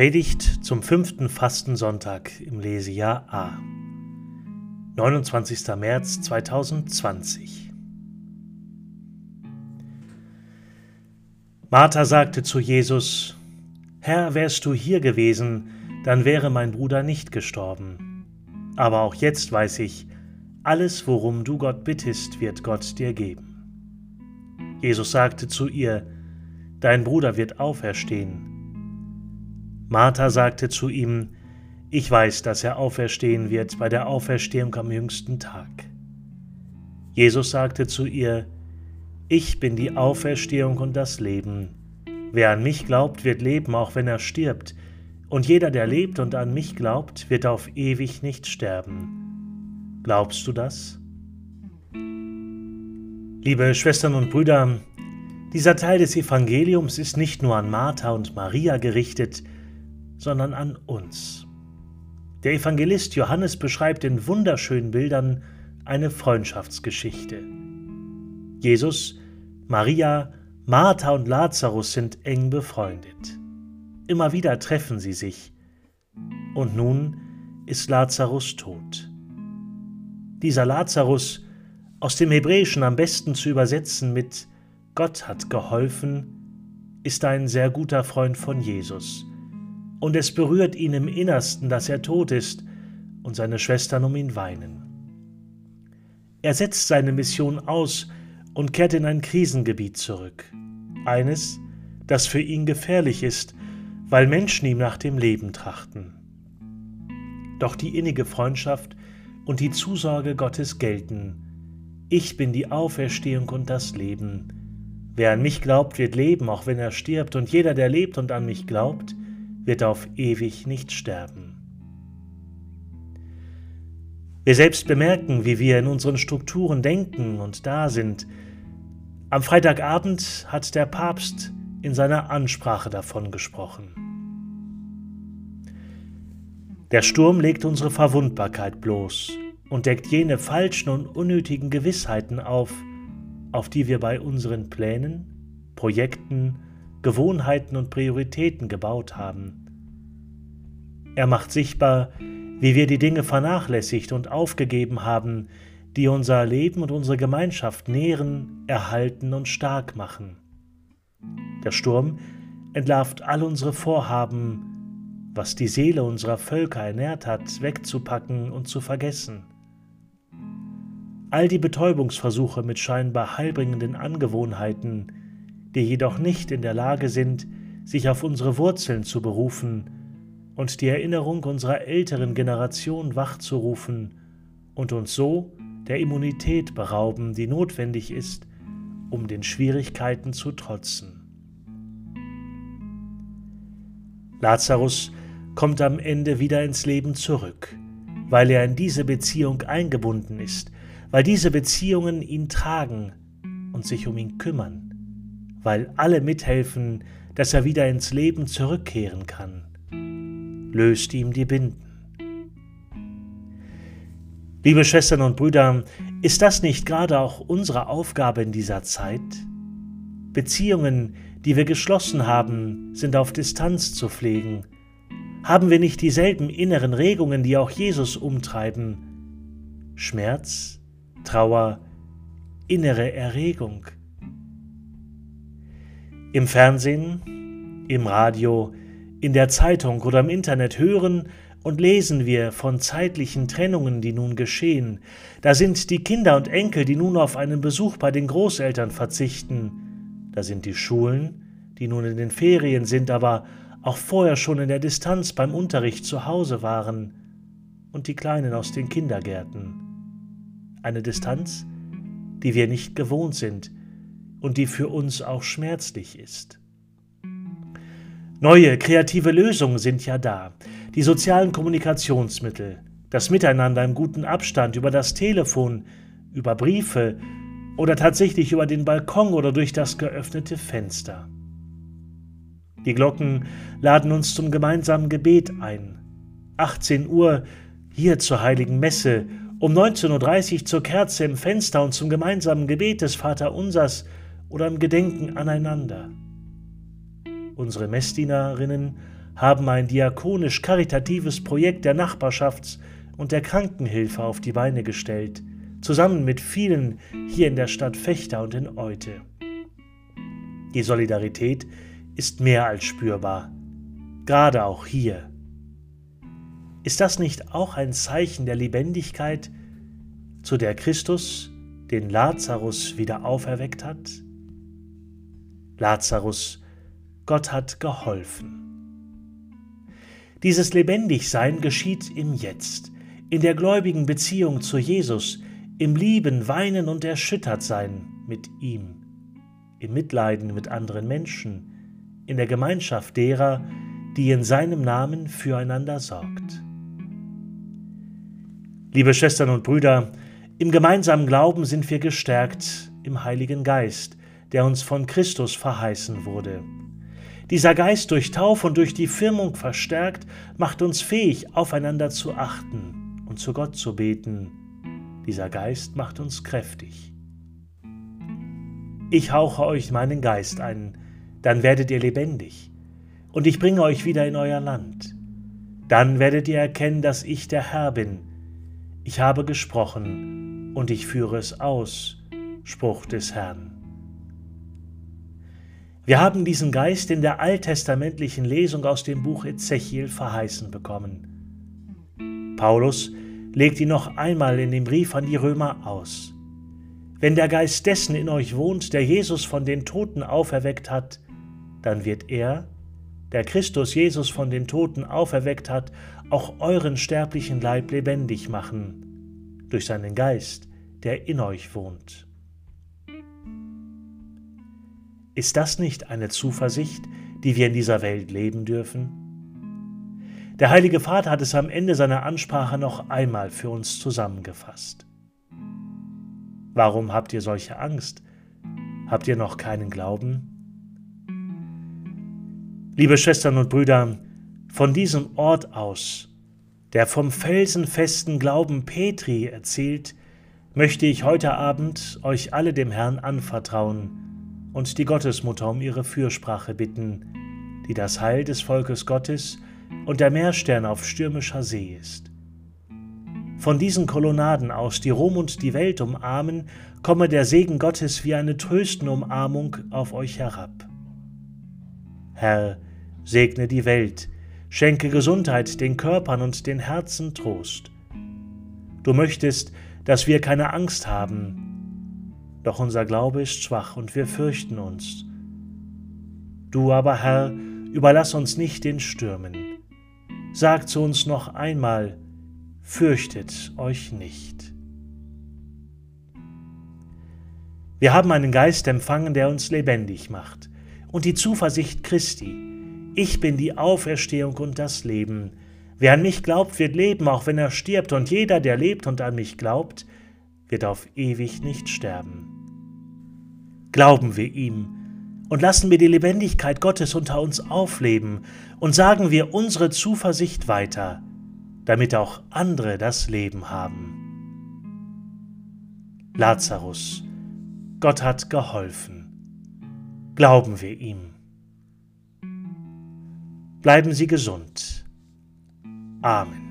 Predigt zum fünften Fastensonntag im Lesejahr A. 29. März 2020. Martha sagte zu Jesus, Herr, wärst du hier gewesen, dann wäre mein Bruder nicht gestorben. Aber auch jetzt weiß ich, alles, worum du Gott bittest, wird Gott dir geben. Jesus sagte zu ihr, Dein Bruder wird auferstehen. Martha sagte zu ihm, Ich weiß, dass er auferstehen wird bei der Auferstehung am jüngsten Tag. Jesus sagte zu ihr, Ich bin die Auferstehung und das Leben. Wer an mich glaubt, wird leben, auch wenn er stirbt, und jeder, der lebt und an mich glaubt, wird auf ewig nicht sterben. Glaubst du das? Liebe Schwestern und Brüder, dieser Teil des Evangeliums ist nicht nur an Martha und Maria gerichtet, sondern an uns. Der Evangelist Johannes beschreibt in wunderschönen Bildern eine Freundschaftsgeschichte. Jesus, Maria, Martha und Lazarus sind eng befreundet. Immer wieder treffen sie sich. Und nun ist Lazarus tot. Dieser Lazarus, aus dem Hebräischen am besten zu übersetzen mit Gott hat geholfen, ist ein sehr guter Freund von Jesus und es berührt ihn im Innersten, dass er tot ist, und seine Schwestern um ihn weinen. Er setzt seine Mission aus und kehrt in ein Krisengebiet zurück, eines, das für ihn gefährlich ist, weil Menschen ihm nach dem Leben trachten. Doch die innige Freundschaft und die Zusorge Gottes gelten. Ich bin die Auferstehung und das Leben. Wer an mich glaubt, wird leben, auch wenn er stirbt, und jeder, der lebt und an mich glaubt, wird auf ewig nicht sterben. Wir selbst bemerken, wie wir in unseren Strukturen denken und da sind. Am Freitagabend hat der Papst in seiner Ansprache davon gesprochen. Der Sturm legt unsere Verwundbarkeit bloß und deckt jene falschen und unnötigen Gewissheiten auf, auf die wir bei unseren Plänen, Projekten Gewohnheiten und Prioritäten gebaut haben. Er macht sichtbar, wie wir die Dinge vernachlässigt und aufgegeben haben, die unser Leben und unsere Gemeinschaft nähren, erhalten und stark machen. Der Sturm entlarvt all unsere Vorhaben, was die Seele unserer Völker ernährt hat, wegzupacken und zu vergessen. All die Betäubungsversuche mit scheinbar heilbringenden Angewohnheiten, die jedoch nicht in der Lage sind, sich auf unsere Wurzeln zu berufen und die Erinnerung unserer älteren Generation wachzurufen und uns so der Immunität berauben, die notwendig ist, um den Schwierigkeiten zu trotzen. Lazarus kommt am Ende wieder ins Leben zurück, weil er in diese Beziehung eingebunden ist, weil diese Beziehungen ihn tragen und sich um ihn kümmern weil alle mithelfen, dass er wieder ins Leben zurückkehren kann. Löst ihm die Binden. Liebe Schwestern und Brüder, ist das nicht gerade auch unsere Aufgabe in dieser Zeit? Beziehungen, die wir geschlossen haben, sind auf Distanz zu pflegen. Haben wir nicht dieselben inneren Regungen, die auch Jesus umtreiben? Schmerz, Trauer, innere Erregung – im Fernsehen, im Radio, in der Zeitung oder im Internet hören und lesen wir von zeitlichen Trennungen, die nun geschehen. Da sind die Kinder und Enkel, die nun auf einen Besuch bei den Großeltern verzichten. Da sind die Schulen, die nun in den Ferien sind, aber auch vorher schon in der Distanz beim Unterricht zu Hause waren. Und die Kleinen aus den Kindergärten. Eine Distanz, die wir nicht gewohnt sind, und die für uns auch schmerzlich ist. Neue kreative Lösungen sind ja da. Die sozialen Kommunikationsmittel, das Miteinander im guten Abstand über das Telefon, über Briefe oder tatsächlich über den Balkon oder durch das geöffnete Fenster. Die Glocken laden uns zum gemeinsamen Gebet ein. 18 Uhr hier zur heiligen Messe, um 19.30 Uhr zur Kerze im Fenster und zum gemeinsamen Gebet des Vaterunsers oder im Gedenken aneinander. Unsere Messdienerinnen haben ein diakonisch-karitatives Projekt der Nachbarschafts- und der Krankenhilfe auf die Beine gestellt, zusammen mit vielen hier in der Stadt Fechter und in Eute. Die Solidarität ist mehr als spürbar, gerade auch hier. Ist das nicht auch ein Zeichen der Lebendigkeit, zu der Christus den Lazarus wieder auferweckt hat? Lazarus, Gott hat geholfen. Dieses Lebendigsein geschieht im Jetzt, in der gläubigen Beziehung zu Jesus, im Lieben, Weinen und Erschüttertsein mit ihm, im Mitleiden mit anderen Menschen, in der Gemeinschaft derer, die in seinem Namen füreinander sorgt. Liebe Schwestern und Brüder, im gemeinsamen Glauben sind wir gestärkt im Heiligen Geist, der uns von Christus verheißen wurde. Dieser Geist durch Tauf und durch die Firmung verstärkt, macht uns fähig, aufeinander zu achten und zu Gott zu beten. Dieser Geist macht uns kräftig. Ich hauche euch meinen Geist ein, dann werdet ihr lebendig, und ich bringe euch wieder in euer Land. Dann werdet ihr erkennen, dass ich der Herr bin. Ich habe gesprochen, und ich führe es aus. Spruch des Herrn. Wir haben diesen Geist in der alttestamentlichen Lesung aus dem Buch Ezechiel verheißen bekommen. Paulus legt ihn noch einmal in dem Brief an die Römer aus. Wenn der Geist dessen in euch wohnt, der Jesus von den Toten auferweckt hat, dann wird er, der Christus Jesus von den Toten auferweckt hat, auch euren sterblichen Leib lebendig machen durch seinen Geist, der in euch wohnt. Ist das nicht eine Zuversicht, die wir in dieser Welt leben dürfen? Der Heilige Vater hat es am Ende seiner Ansprache noch einmal für uns zusammengefasst. Warum habt ihr solche Angst? Habt ihr noch keinen Glauben? Liebe Schwestern und Brüder, von diesem Ort aus der vom felsenfesten Glauben Petri erzählt, möchte ich heute Abend euch alle dem Herrn anvertrauen und die Gottesmutter um ihre Fürsprache bitten, die das Heil des Volkes Gottes und der Meerstern auf stürmischer See ist. Von diesen Kolonnaden aus, die Rom und die Welt umarmen, komme der Segen Gottes wie eine tröstende Umarmung auf euch herab. Herr, segne die Welt, Schenke Gesundheit den Körpern und den Herzen Trost. Du möchtest, dass wir keine Angst haben, doch unser Glaube ist schwach und wir fürchten uns. Du aber, Herr, überlass uns nicht den Stürmen. Sag zu uns noch einmal, fürchtet euch nicht. Wir haben einen Geist empfangen, der uns lebendig macht, und die Zuversicht Christi, ich bin die Auferstehung und das Leben. Wer an mich glaubt, wird leben, auch wenn er stirbt, und jeder, der lebt und an mich glaubt, wird auf ewig nicht sterben. Glauben wir ihm und lassen wir die Lebendigkeit Gottes unter uns aufleben und sagen wir unsere Zuversicht weiter, damit auch andere das Leben haben. Lazarus, Gott hat geholfen. Glauben wir ihm. Bleiben Sie gesund. Amen.